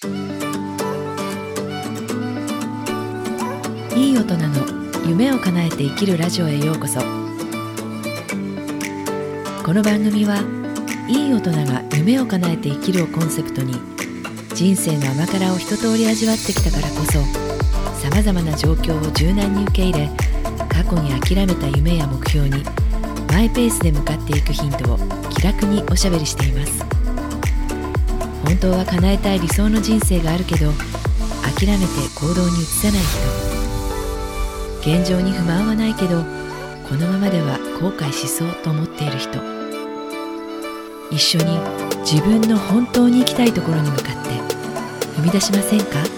いい大人の夢を叶えて生きるラジオへようこそ。この番組はいい大人が夢を叶えて生きるをコンセプトに人生の甘辛を一通り味わってきたからこそさまざまな状況を柔軟に受け入れ過去に諦めた夢や目標にマイペースで向かっていくヒントを気楽におしゃべりしています。本当は叶えたい理想の人生があるけど諦めて行動に移さない人。現状に不満はないけどこのままでは後悔しそうと思っている人。一緒に自分の本当に行きたいところに向かって踏み出しませんか？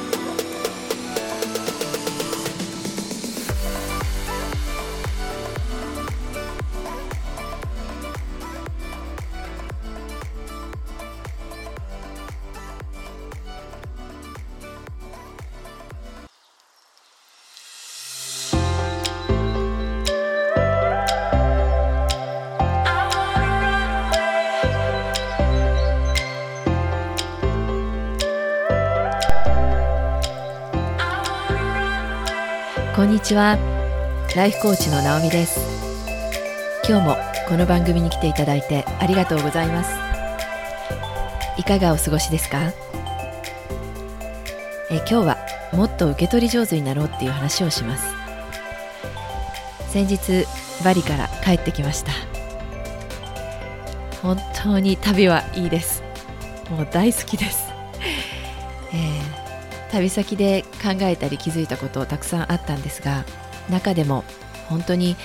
こんにちは。ライフコーチの直美です。今日もこの番組に来ていただいてありがとうございます。いかがお過ごしですか？え今日はもっと受け取り上手になろうっていう話をします。先日バリから帰ってきました。本当に旅はいいです。もう大好きです、旅先で考えたり気づいたことたくさんあったんですが中でも本当に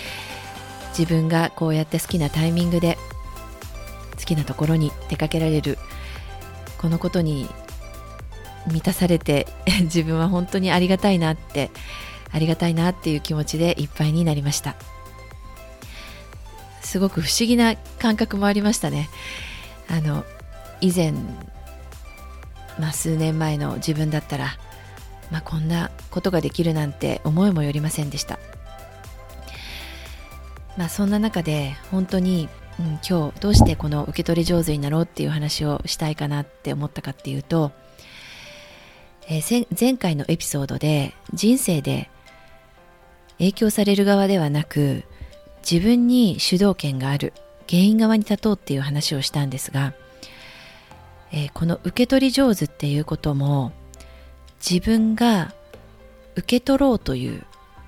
自分がこうやって好きなタイミングで好きなところに出かけられるこのことに満たされて 自分は本当にありがたいなってありがたいなっていう気持ちでいっぱいになりました。すごく不思議な感覚もありましたね。あの以前まあ、数年前の自分だったら、まあ、こんなことができるなんて思いもよりませんでした、まあ、そんな中で本当に、うん、今日どうしてこの受け取り上手になろうっていう話をしたいかなって思ったかっていうと、えー、前回のエピソードで人生で影響される側ではなく自分に主導権がある原因側に立とうっていう話をしたんですがえー、この受け取り上手っていうことも自分が受け取ろうという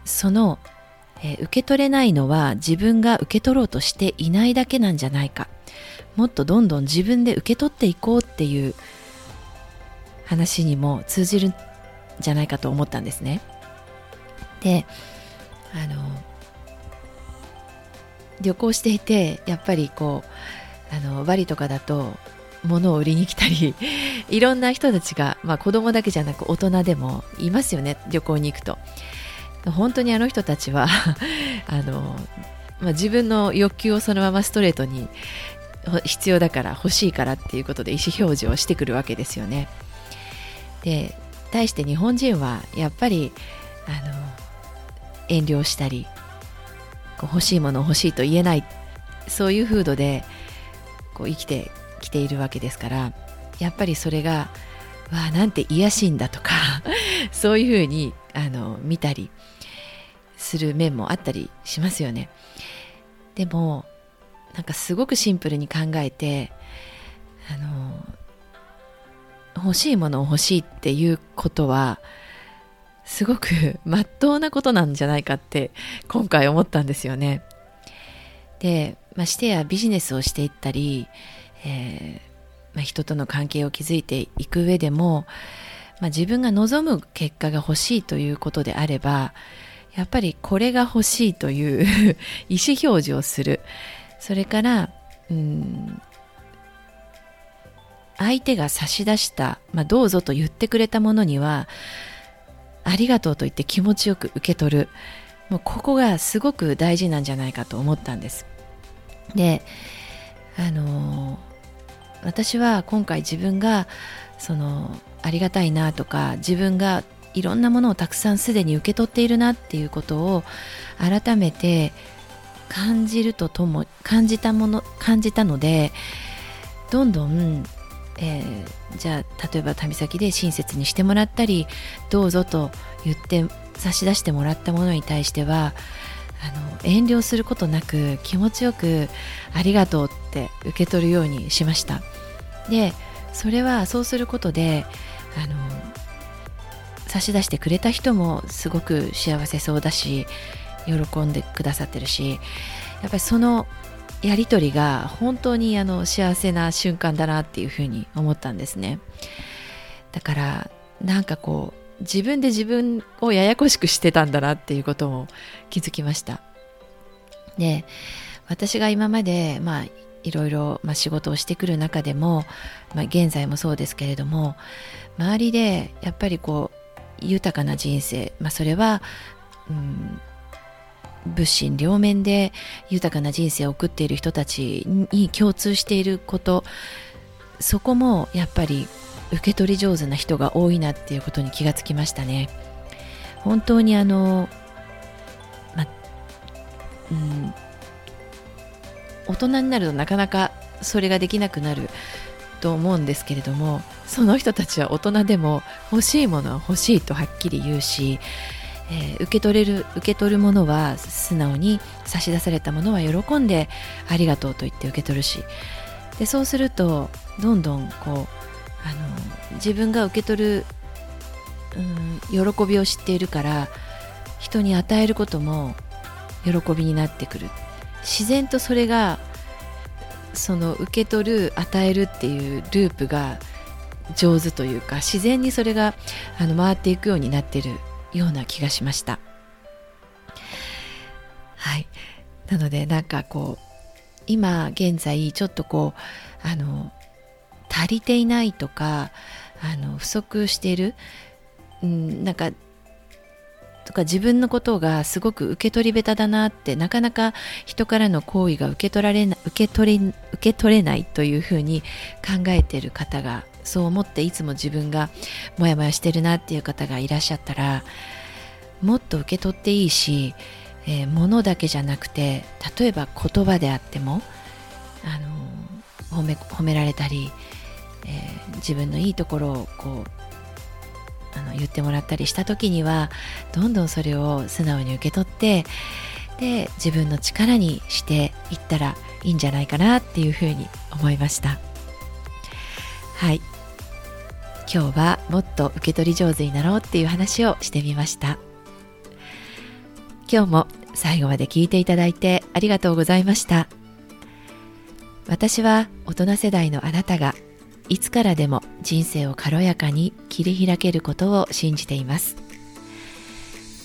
その、えー、受け取れないのは自分が受け取ろうとしていないだけなんじゃないかもっとどんどん自分で受け取っていこうっていう話にも通じるんじゃないかと思ったんですね。であの旅行していてやっぱりこうあのバリとかだと物を売りに来たりいろんな人たちが、まあ、子供だけじゃなく大人でもいますよね旅行に行くと。本当にあの人たちは あの、まあ、自分の欲求をそのままストレートに必要だから欲しいからっていうことで意思表示をしてくるわけですよね。で対して日本人はやっぱりあの遠慮したり欲しいもの欲しいと言えないそういう風土でこう生きてきているわけですから。やっぱりそれがわあなんて癒しいんだとか そういうふうにあの見たりする面もあったりしますよね。でもなんかすごくシンプルに考えてあの欲しいものを欲しいっていうことはすごく まっとうなことなんじゃないかって今回思ったんですよね。でましてやビジネスをしていったりえ、まあ、人との関係を築いていく上でも、まあ、自分が望む結果が欲しいということであればやっぱりこれが欲しいという 意思表示をする。それからうん相手が差し出した、まあ、どうぞと言ってくれたものにはありがとうと言って気持ちよく受け取る。もうここがすごく大事なんじゃないかと思ったんです。であの私は今回自分がそのありがたいなとか自分がいろんなものをたくさんすでに受け取っているなっていうことを改めて感じるととも感じたもの感じたのでどんどんえー、じゃあ例えば旅先で親切にしてもらったりどうぞと言って差し出してもらったものに対してはあの遠慮することなく気持ちよくありがとうって受け取るようにしました。でそれはそうすることであの差し出してくれた人もすごく幸せそうだし喜んでくださってるしやっぱりそのやり取りが本当にあの幸せな瞬間だなっていうふうに思ったんですね。だからなんかこう自分で自分をややこしくしてたんだなっていうことも気づきました。で私が今までまあいろいろ、まあ、仕事をしてくる中でも、まあ、現在もそうですけれども周りでやっぱりこう豊かな人生、まあ、それは、うん、物心両面で豊かな人生を送っている人たちに共通していることそこもやっぱり受け取り上手な人が多いなっていうことに気がつきましたね。本当にあの、まうん、大人になるとなかなかそれができなくなると思うんですけれどもその人たちは大人でも欲しいものは欲しいとはっきり言うしえー、受け取れる受け取るものは素直に差し出されたものは喜んでありがとうと言って受け取るし。でそうするとどんどんこうあの自分が受け取る、うん、喜びを知っているから人に与えることも喜びになってくる。自然とそれがその受け取る与えるっていうループが上手というか自然にそれがあの回っていくようになってるような気がしました。はい。なのでなんかこう今現在ちょっとこうあの足りていないとかあの不足している、うん、なんかとか自分のことがすごく受け取り下手だなってなかなか人からの行為が受け取られな受け取れ受け取れないというふうに考えている方がそう思っていつも自分がモヤモヤしてるなっていう方がいらっしゃったらもっと受け取っていいし、えー、物だけじゃなくて例えば言葉であっても、あの、褒め褒められたり、えー、自分のいいところをこうあの言ってもらったりした時にはどんどんそれを素直に受け取ってで自分の力にしていったらいいんじゃないかなっていうふうに思いました。はい。今日はもっと受け取り上手になろうっていう話をしてみました。今日も最後まで聞いていただいてありがとうございました。私は大人世代のあなたがいつからでも人生を軽やかに切り開けることを信じています。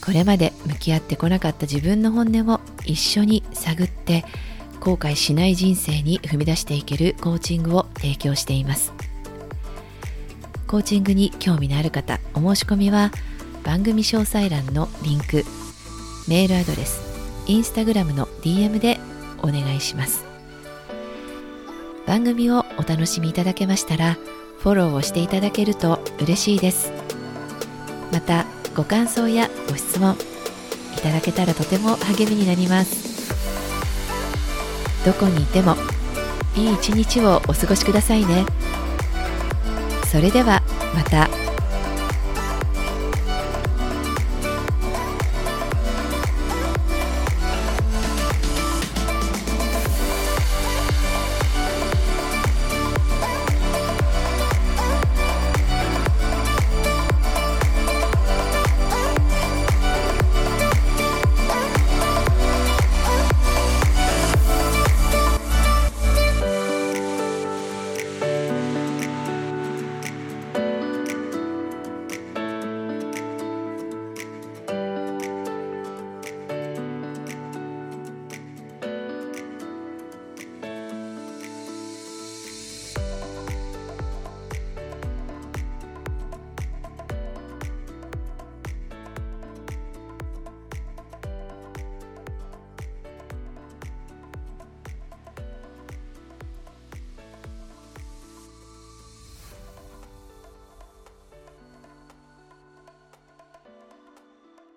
これまで向き合ってこなかった自分の本音を一緒に探って後悔しない人生に踏み出していけるコーチングを提供しています。コーチングに興味のある方お申し込みは番組詳細欄のリンクメールアドレスインスタグラムの DM でお願いします。番組をお楽しみいただけましたらフォローをしていただけると嬉しいです。またご感想やご質問いただけたらとても励みになります。どこにいてもいい一日をお過ごしくださいね。それではまた。